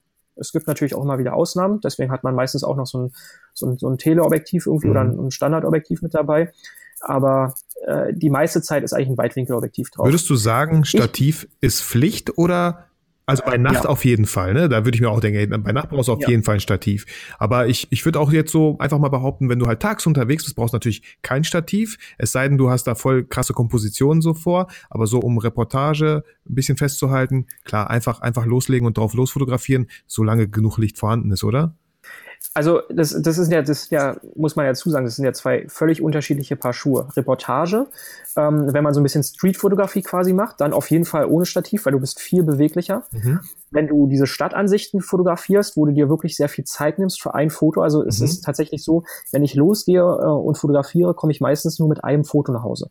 Es gibt natürlich auch immer wieder Ausnahmen, deswegen hat man meistens auch noch so ein, so ein, so ein Teleobjektiv irgendwie mhm. oder ein, ein Standardobjektiv mit dabei aber äh, die meiste Zeit ist eigentlich ein Weitwinkelobjektiv drauf. Würdest du sagen, Stativ ich, ist Pflicht oder also bei Nacht ja. auf jeden Fall, ne? Da würde ich mir auch denken, bei Nacht brauchst du auf ja. jeden Fall ein Stativ. Aber ich, ich würde auch jetzt so einfach mal behaupten, wenn du halt tags unterwegs bist, brauchst du natürlich kein Stativ. Es sei denn, du hast da voll krasse Kompositionen so vor. Aber so um Reportage ein bisschen festzuhalten, klar, einfach, einfach loslegen und drauf losfotografieren, solange genug Licht vorhanden ist, oder? Also das, das ist ja, das ja, muss man ja zusagen, das sind ja zwei völlig unterschiedliche Paar Schuhe. Reportage, ähm, wenn man so ein bisschen Streetfotografie quasi macht, dann auf jeden Fall ohne Stativ, weil du bist viel beweglicher. Mhm. Wenn du diese Stadtansichten fotografierst, wo du dir wirklich sehr viel Zeit nimmst für ein Foto, also mhm. es ist tatsächlich so, wenn ich losgehe äh, und fotografiere, komme ich meistens nur mit einem Foto nach Hause.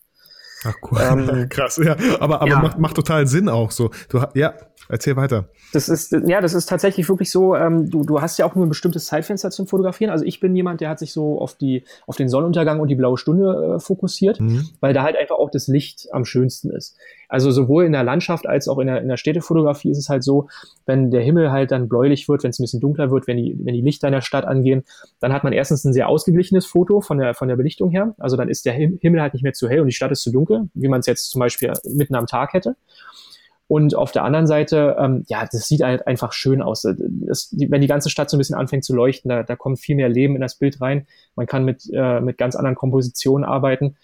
Ach cool, ähm, [LAUGHS] krass, ja, aber, aber ja. Macht, macht total Sinn auch so. Du, ja, erzähl weiter. Das ist, ja, das ist tatsächlich wirklich so, ähm, du, du hast ja auch nur ein bestimmtes Zeitfenster zum Fotografieren. Also ich bin jemand, der hat sich so auf die, auf den Sonnenuntergang und die blaue Stunde äh, fokussiert, mhm. weil da halt einfach auch das Licht am schönsten ist. Also sowohl in der Landschaft als auch in der, in der Städtefotografie ist es halt so, wenn der Himmel halt dann bläulich wird, wenn es ein bisschen dunkler wird, wenn die, wenn die Lichter in der Stadt angehen, dann hat man erstens ein sehr ausgeglichenes Foto von der, von der Belichtung her. Also dann ist der Himmel halt nicht mehr zu hell und die Stadt ist zu dunkel, wie man es jetzt zum Beispiel mitten am Tag hätte. Und auf der anderen Seite, ähm, ja, das sieht halt einfach schön aus. Das, die, wenn die ganze Stadt so ein bisschen anfängt zu leuchten, da, da kommt viel mehr Leben in das Bild rein. Man kann mit, äh, mit ganz anderen Kompositionen arbeiten.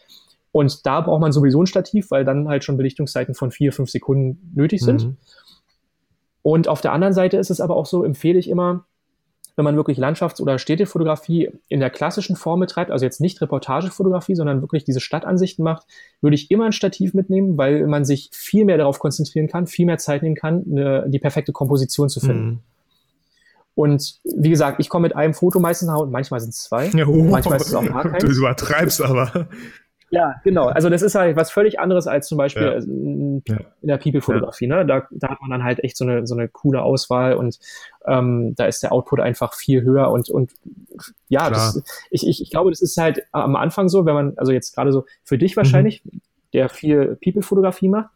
Und da braucht man sowieso ein Stativ, weil dann halt schon Belichtungszeiten von vier, fünf Sekunden nötig sind. Mhm. Und auf der anderen Seite ist es aber auch so, empfehle ich immer, wenn man wirklich Landschafts- oder Städtefotografie in der klassischen Form betreibt, also jetzt nicht Reportagefotografie, sondern wirklich diese Stadtansichten macht, würde ich immer ein Stativ mitnehmen, weil man sich viel mehr darauf konzentrieren kann, viel mehr Zeit nehmen kann, eine, die perfekte Komposition zu finden. Mhm. Und wie gesagt, ich komme mit einem Foto meistens nach und manchmal sind es zwei. Ja, oh, manchmal ist es auch gar [LAUGHS] keins. Du übertreibst aber. Ja, genau. Also das ist halt was völlig anderes als zum Beispiel ja. in, in der People-Fotografie. Ne? Da, da hat man dann halt echt so eine, so eine coole Auswahl und ähm, da ist der Output einfach viel höher und, und ja, das, ich, ich, ich glaube, das ist halt am Anfang so, wenn man, also jetzt gerade so für dich wahrscheinlich, mhm. der viel People-Fotografie macht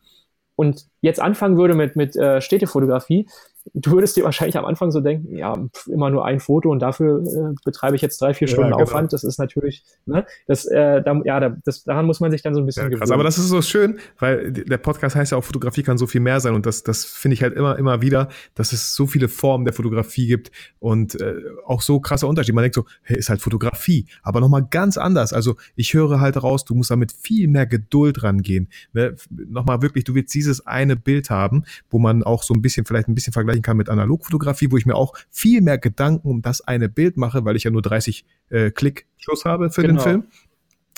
und jetzt anfangen würde mit, mit äh, Städtefotografie, du würdest dir wahrscheinlich am Anfang so denken, ja, immer nur ein Foto und dafür äh, betreibe ich jetzt drei, vier Stunden ja, genau. Aufwand. Das ist natürlich, ne, das, äh, da, ja, das, daran muss man sich dann so ein bisschen ja, gewöhnen. Aber das ist so schön, weil der Podcast heißt ja auch, Fotografie kann so viel mehr sein und das, das finde ich halt immer, immer wieder, dass es so viele Formen der Fotografie gibt und äh, auch so krasser Unterschied. Man denkt so, hey, ist halt Fotografie, aber nochmal ganz anders. Also ich höre halt raus, du musst damit viel mehr Geduld rangehen. Ne? Nochmal wirklich, du willst dieses eine Bild haben, wo man auch so ein bisschen, vielleicht ein bisschen vergleichen kann mit Analogfotografie, wo ich mir auch viel mehr Gedanken um das eine Bild mache, weil ich ja nur 30 äh, Klick-Schuss habe für genau. den Film.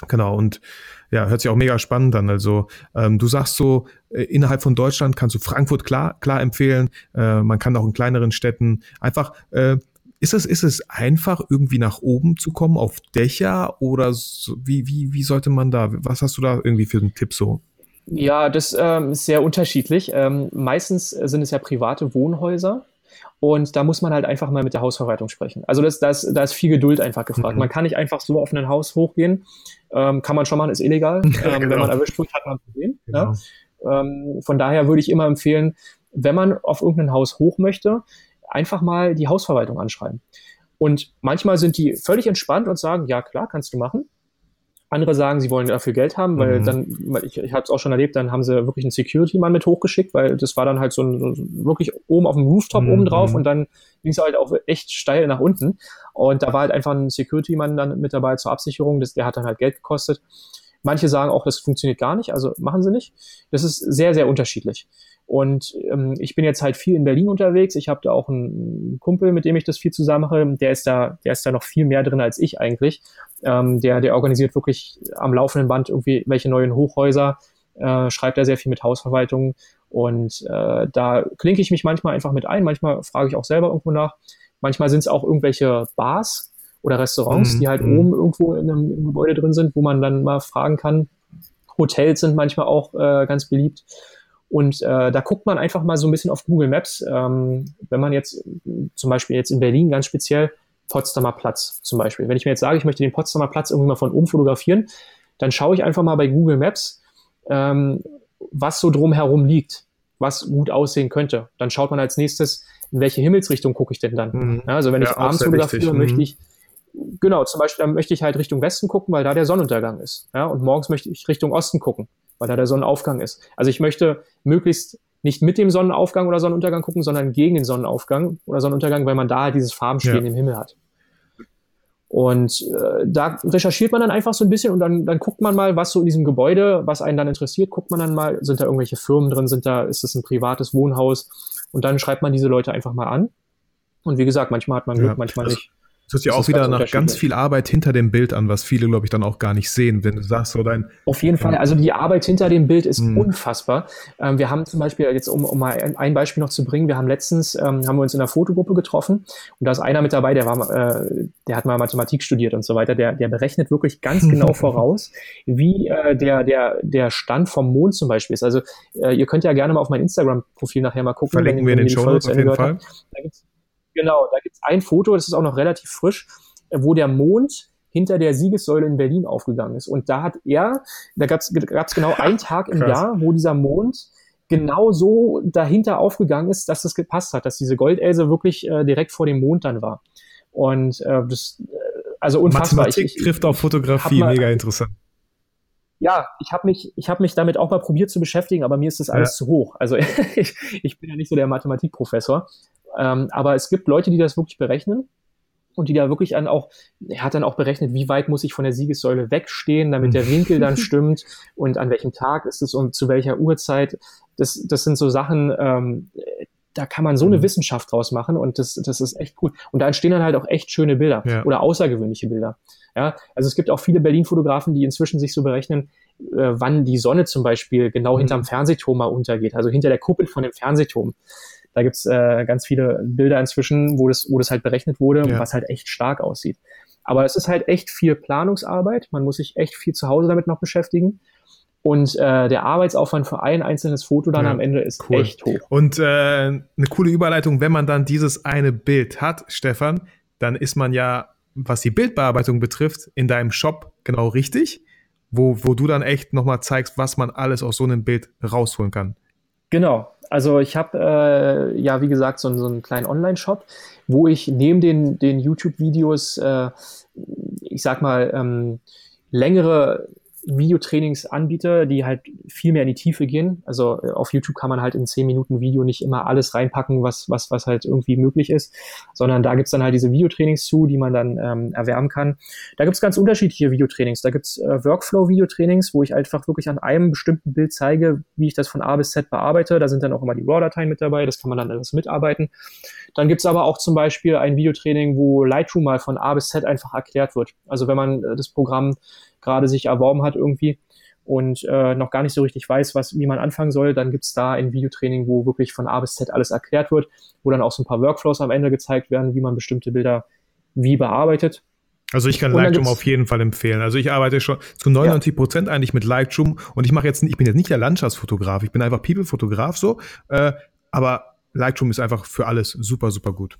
Genau, und ja, hört sich auch mega spannend an. Also ähm, du sagst so, äh, innerhalb von Deutschland kannst du Frankfurt klar, klar empfehlen. Äh, man kann auch in kleineren Städten einfach, äh, ist es, ist es einfach, irgendwie nach oben zu kommen auf Dächer oder so, wie, wie, wie sollte man da, was hast du da irgendwie für einen Tipp so? Ja, das ähm, ist sehr unterschiedlich. Ähm, meistens sind es ja private Wohnhäuser. Und da muss man halt einfach mal mit der Hausverwaltung sprechen. Also das, das, da ist viel Geduld einfach gefragt. Mhm. Man kann nicht einfach so auf ein Haus hochgehen. Ähm, kann man schon machen, ist illegal. [LAUGHS] Ähm, genau. Wenn man erwischt wird, hat man ein Problem. Genau. Ja? Ähm, von daher würde ich immer empfehlen, wenn man auf irgendein Haus hoch möchte, einfach mal die Hausverwaltung anschreiben. Und manchmal sind die völlig entspannt und sagen, ja klar, kannst du machen. Andere sagen, sie wollen dafür Geld haben, weil mhm. dann, ich, ich habe es auch schon erlebt, dann haben sie wirklich einen Security-Mann mit hochgeschickt, weil das war dann halt so, ein, wirklich oben auf dem Rooftop mhm. oben drauf und dann ging es halt auch echt steil nach unten. Und da war halt einfach ein Security-Mann dann mit dabei zur Absicherung, das, der hat dann halt Geld gekostet. Manche sagen auch, das funktioniert gar nicht, also machen sie nicht. Das ist sehr, sehr unterschiedlich. Und ähm, ich bin jetzt halt viel in Berlin unterwegs. Ich habe da auch einen Kumpel, mit dem ich das viel zusammen mache. Der ist da, der ist da noch viel mehr drin als ich eigentlich. Ähm, der, der organisiert wirklich am laufenden Band irgendwie welche neuen Hochhäuser, äh, schreibt da sehr viel mit Hausverwaltung. Und äh, da klinke ich mich manchmal einfach mit ein. Manchmal frage ich auch selber irgendwo nach. Manchmal sind es auch irgendwelche Bars oder Restaurants, mhm. die halt mhm. oben irgendwo in einem, im Gebäude drin sind, wo man dann mal fragen kann. Hotels sind manchmal auch äh, ganz beliebt. Und äh, da guckt man einfach mal so ein bisschen auf Google Maps. Ähm, wenn man jetzt zum Beispiel jetzt in Berlin ganz speziell Potsdamer Platz zum Beispiel. Wenn ich mir jetzt sage, ich möchte den Potsdamer Platz irgendwie mal von oben fotografieren, dann schaue ich einfach mal bei Google Maps, ähm, was so drumherum liegt, was gut aussehen könnte. Dann schaut man als nächstes, in welche Himmelsrichtung gucke ich denn dann. Mhm. Ja, also wenn ja, ich abends fotografiere, mhm. möchte ich genau, zum Beispiel dann möchte ich halt Richtung Westen gucken, weil da der Sonnenuntergang ist. Ja, und morgens möchte ich Richtung Osten gucken weil da der Sonnenaufgang ist. Also ich möchte möglichst nicht mit dem Sonnenaufgang oder Sonnenuntergang gucken, sondern gegen den Sonnenaufgang oder Sonnenuntergang, weil man da halt dieses Farbenspiel ja. im Himmel hat. Und äh, da recherchiert man dann einfach so ein bisschen und dann, dann guckt man mal, was so in diesem Gebäude, was einen dann interessiert, guckt man dann mal, sind da irgendwelche Firmen drin, sind da, ist das ein privates Wohnhaus? Und dann schreibt man diese Leute einfach mal an. Und wie gesagt, manchmal hat man Glück, ja, manchmal nicht. Das hört sich auch wieder nach ganz viel Arbeit hinter dem Bild an, was viele, glaube ich, dann auch gar nicht sehen, wenn du sagst, so dein. Auf jeden Fall. Also die Arbeit hinter dem Bild ist mhm. unfassbar. Ähm, wir haben zum Beispiel, jetzt um, um mal ein Beispiel noch zu bringen, wir haben letztens, ähm, haben wir uns in einer Fotogruppe getroffen und da ist einer mit dabei, der war, äh, der hat mal Mathematik studiert und so weiter, der, der berechnet wirklich ganz genau [LAUGHS] voraus, wie äh, der, der, der Stand vom Mond zum Beispiel ist. Also äh, ihr könnt ja gerne mal auf mein Instagram-Profil nachher mal gucken. Verlinken wir in den Show Notes auf jeden Fall. Da gibt's Genau, da gibt es ein Foto, das ist auch noch relativ frisch, äh, wo der Mond hinter der Siegessäule in Berlin aufgegangen ist. Und da hat er, da gab es genau einen [LAUGHS] Tag im Jahr, wo dieser Mond genau so dahinter aufgegangen ist, dass das gepasst hat, dass diese Goldelse wirklich äh, direkt vor dem Mond dann war. Und äh, das, äh, also unfassbar. Mathematik ich, ich, trifft auf Fotografie, mal, mega interessant. Ja, ich habe mich, ich habe mich damit auch mal probiert zu beschäftigen, aber mir ist das alles ja. zu hoch. Also [LAUGHS] ich, ich bin ja nicht so der Mathematikprofessor. Ähm, aber es gibt Leute, die das wirklich berechnen und die da wirklich dann auch, er hat dann auch berechnet, wie weit muss ich von der Siegessäule wegstehen, damit der Winkel dann [LAUGHS] stimmt und an welchem Tag ist es und zu welcher Uhrzeit. Das, das sind so Sachen, ähm, da kann man so eine mhm. Wissenschaft draus machen und das, das ist echt cool. Und da entstehen dann halt auch echt schöne Bilder ja. oder außergewöhnliche Bilder. Ja, also es gibt auch viele Berlin-Fotografen, die inzwischen sich so berechnen, äh, wann die Sonne zum Beispiel genau mhm. hinterm Fernsehturm mal untergeht, also hinter der Kuppel von dem Fernsehturm. Da gibt's äh, ganz viele Bilder inzwischen, wo das, wo das halt berechnet wurde, ja. was halt echt stark aussieht. Aber es ist halt echt viel Planungsarbeit. Man muss sich echt viel zu Hause damit noch beschäftigen. Und äh, der Arbeitsaufwand für ein einzelnes Foto dann ja, am Ende ist cool. echt hoch. Und äh, eine coole Überleitung, wenn man dann dieses eine Bild hat, Stefan, dann ist man ja, was die Bildbearbeitung betrifft, in deinem Shop genau richtig, wo, wo du dann echt nochmal zeigst, was man alles aus so einem Bild rausholen kann. Genau. Also ich habe äh, ja, wie gesagt, so, so einen kleinen Online-Shop, wo ich neben den, den YouTube-Videos, äh, ich sag mal, ähm, längere Videotrainings anbiete, die halt viel mehr in die Tiefe gehen. Also äh, auf YouTube kann man halt in 10 Minuten Video nicht immer alles reinpacken, was, was, was halt irgendwie möglich ist, sondern da gibt's dann halt diese Videotrainings zu, die man dann ähm, erwerben kann. Da gibt's ganz unterschiedliche Videotrainings. Da gibt's äh, Workflow-Videotrainings, wo ich einfach wirklich an einem bestimmten Bild zeige, wie ich das von A bis Z bearbeite. Da sind dann auch immer die RAW-Dateien mit dabei, das kann man dann alles mitarbeiten. Dann gibt's aber auch zum Beispiel ein Videotraining, wo Lightroom mal von A bis Z einfach erklärt wird. Also wenn man äh, das Programm gerade sich erworben hat irgendwie und äh, noch gar nicht so richtig weiß, was, wie man anfangen soll, dann gibt's da ein Videotraining, wo wirklich von A bis Z alles erklärt wird, wo dann auch so ein paar Workflows am Ende gezeigt werden, wie man bestimmte Bilder wie bearbeitet. Also ich kann Lightroom auf jeden Fall empfehlen. Also ich arbeite schon zu 99 Prozent ja. eigentlich mit Lightroom und ich mache jetzt, ich bin jetzt nicht der Landschaftsfotograf, ich bin einfach People-Fotograf so, äh, aber Lightroom ist einfach für alles super, super gut.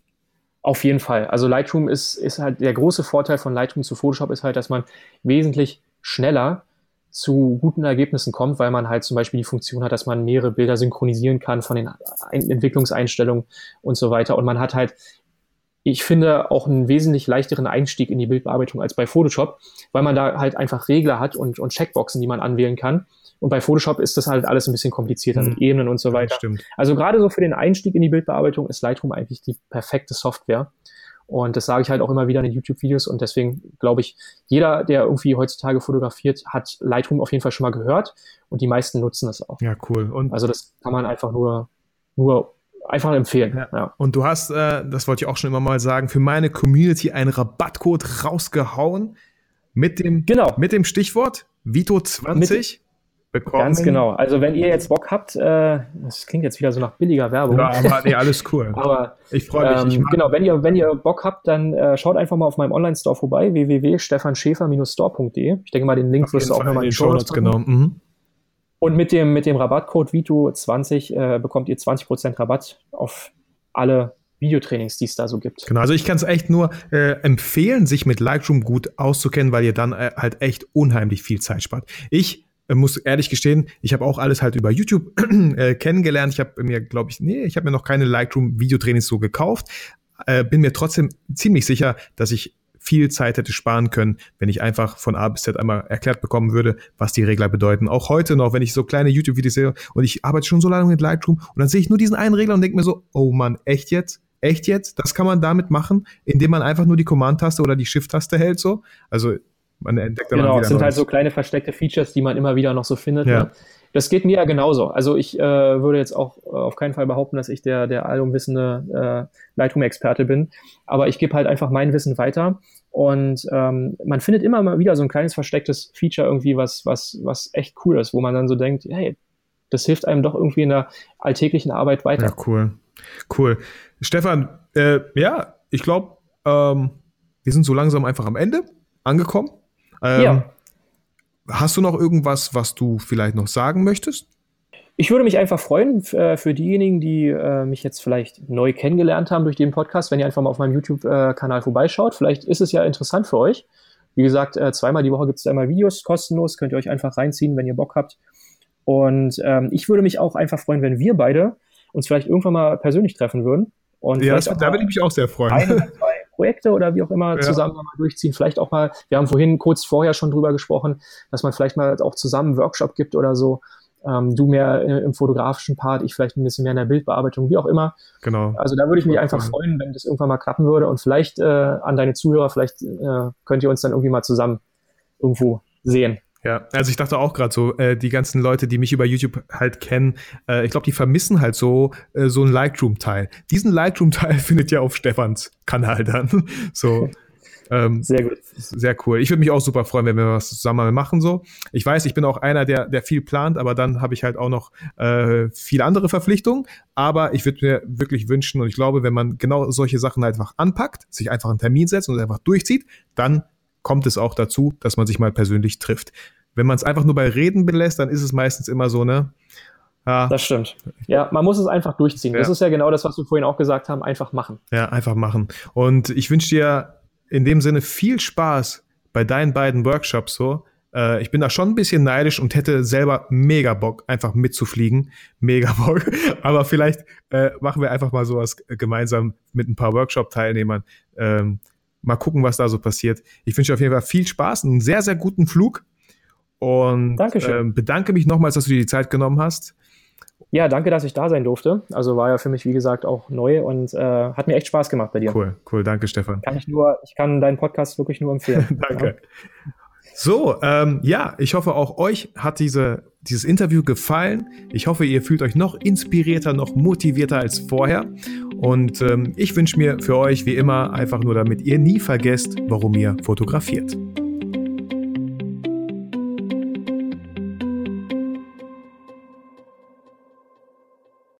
Auf jeden Fall. Also Lightroom ist, ist halt der große Vorteil von Lightroom zu Photoshop ist halt, dass man wesentlich schneller zu guten Ergebnissen kommt, weil man halt zum Beispiel die Funktion hat, dass man mehrere Bilder synchronisieren kann von den Entwicklungseinstellungen und so weiter. Und man hat halt, ich finde, auch einen wesentlich leichteren Einstieg in die Bildbearbeitung als bei Photoshop, weil man da halt einfach Regler hat und, und Checkboxen, die man anwählen kann. Und bei Photoshop ist das halt alles ein bisschen komplizierter mhm. mit Ebenen und so weiter. Stimmt. Also gerade so für den Einstieg in die Bildbearbeitung ist Lightroom eigentlich die perfekte Software. Und das sage ich halt auch immer wieder in den YouTube-Videos. Und deswegen glaube ich, jeder, der irgendwie heutzutage fotografiert, hat Lightroom auf jeden Fall schon mal gehört. Und die meisten nutzen es auch. Ja, cool. Und also das kann man einfach nur, nur einfach empfehlen. Ja. ja. Und du hast, äh, das wollte ich auch schon immer mal sagen, für meine Community einen Rabattcode rausgehauen mit dem, genau. mit dem Stichwort Vito20 bekommen. Ganz genau. Also wenn ihr jetzt Bock habt, äh, das klingt jetzt wieder so nach billiger Werbung. Ja, aber nee, [LAUGHS] alles cool. aber ich freue mich. Ähm, ich genau, wenn ihr, wenn ihr Bock habt, dann äh, schaut einfach mal auf meinem Online-Store vorbei, www.stefanschäfer-store.de. Ich denke mal, den Link wirst du auch nochmal in die Show Notes genommen. Mhm. Und mit dem, mit dem Rabattcode Vito20 äh, bekommt ihr 20% Rabatt auf alle Videotrainings, die es da so gibt. Genau, also ich kann es echt nur äh, empfehlen, sich mit Lightroom gut auszukennen, weil ihr dann äh, halt echt unheimlich viel Zeit spart. Ich muss ehrlich gestehen, ich habe auch alles halt über YouTube [CLEARS THROAT] äh, kennengelernt. Ich habe mir, glaube ich, nee, ich habe mir noch keine Lightroom-Videotrainings so gekauft. Äh, bin mir trotzdem ziemlich sicher, dass ich viel Zeit hätte sparen können, wenn ich einfach von A bis Z einmal erklärt bekommen würde, was die Regler bedeuten. Auch heute noch, wenn ich so kleine YouTube-Videos sehe und ich arbeite schon so lange mit Lightroom und dann sehe ich nur diesen einen Regler und denke mir so, oh Mann, echt jetzt? Echt jetzt? Das kann man damit machen, indem man einfach nur die Command-Taste oder die Shift-Taste hält so? Also man entdeckt Genau, es sind halt Neues. halt so kleine versteckte Features, die man immer wieder noch so findet. Ja. Ne? Das geht mir ja genauso. Also ich äh, würde jetzt auch äh, auf keinen Fall behaupten, dass ich der, der allumwissende äh, Lightroom-Experte bin. Aber ich gebe halt einfach mein Wissen weiter. Und ähm, man findet immer mal wieder so ein kleines verstecktes Feature irgendwie, was, was, was echt cool ist, wo man dann so denkt, hey, das hilft einem doch irgendwie in der alltäglichen Arbeit weiter. Ja, cool. Cool. Stefan, äh, ja, ich glaube, ähm, wir sind so langsam einfach am Ende angekommen. Ähm, ja. Hast du noch irgendwas, was du vielleicht noch sagen möchtest? Ich würde mich einfach freuen äh, für diejenigen, die äh, mich jetzt vielleicht neu kennengelernt haben durch den Podcast, wenn ihr einfach mal auf meinem YouTube-Kanal vorbeischaut. Vielleicht ist es ja interessant für euch. Wie gesagt, äh, zweimal die Woche gibt es einmal Videos, kostenlos, könnt ihr euch einfach reinziehen, wenn ihr Bock habt. Und ähm, ich würde mich auch einfach freuen, wenn wir beide uns vielleicht irgendwann mal persönlich treffen würden. Und ja, das, da würde ich mich auch sehr freuen. Ein oder zwei Projekte oder wie auch immer ja. zusammen mal durchziehen. Vielleicht auch mal, wir haben vorhin kurz vorher schon drüber gesprochen, dass man vielleicht mal auch zusammen einen Workshop gibt oder so. Ähm, du mehr im fotografischen Part, ich vielleicht ein bisschen mehr in der Bildbearbeitung, wie auch immer. Genau. Also da würde ich mich einfach freuen, wenn das irgendwann mal klappen würde und vielleicht äh, an deine Zuhörer, vielleicht äh, könnt ihr uns dann irgendwie mal zusammen irgendwo sehen. Ja, also ich dachte auch gerade so, äh, die ganzen Leute, die mich über YouTube halt kennen, äh, ich glaube, die vermissen halt so äh, so einen Lightroom-Teil. Diesen Lightroom-Teil [LAUGHS] findet ihr auf Stefans Kanal dann. [LAUGHS] so. Ähm, sehr gut. Sehr cool. Ich würde mich auch super freuen, wenn wir was zusammen machen so. Ich weiß, ich bin auch einer, der, der viel plant, aber dann habe ich halt auch noch äh, viele andere Verpflichtungen. Aber ich würde mir wirklich wünschen und ich glaube, wenn man genau solche Sachen halt einfach anpackt, sich einfach einen Termin setzt und einfach durchzieht, dann kommt es auch dazu, dass man sich mal persönlich trifft. Wenn man es einfach nur bei Reden belässt, dann ist es meistens immer so, ne? Ja. Das stimmt. Ja, man muss es einfach durchziehen. Ja. Das ist ja genau das, was wir vorhin auch gesagt haben, einfach machen. Ja, einfach machen. Und ich wünsche dir in dem Sinne viel Spaß bei deinen beiden Workshops so. Äh, ich bin da schon ein bisschen neidisch und hätte selber mega Bock, einfach mitzufliegen. Mega [LAUGHS] Bock. Aber vielleicht äh, machen wir einfach mal sowas gemeinsam mit ein paar Workshop-Teilnehmern. Ähm, mal gucken, was da so passiert. Ich wünsche auf jeden Fall viel Spaß, einen sehr, sehr guten Flug. Und äh, bedanke mich nochmals, dass du dir die Zeit genommen hast. Ja, danke, dass ich da sein durfte. Also war ja für mich, wie gesagt, auch neu und äh, hat mir echt Spaß gemacht bei dir. Cool, cool, danke, Stefan. Kann ich nur, ich kann deinen Podcast wirklich nur empfehlen. [LAUGHS] danke. Ja. So, ähm, ja, ich hoffe, auch euch hat diese, dieses Interview gefallen. Ich hoffe, ihr fühlt euch noch inspirierter, noch motivierter als vorher. Und ähm, ich wünsche mir für euch, wie immer, einfach nur, damit ihr nie vergesst, warum ihr fotografiert.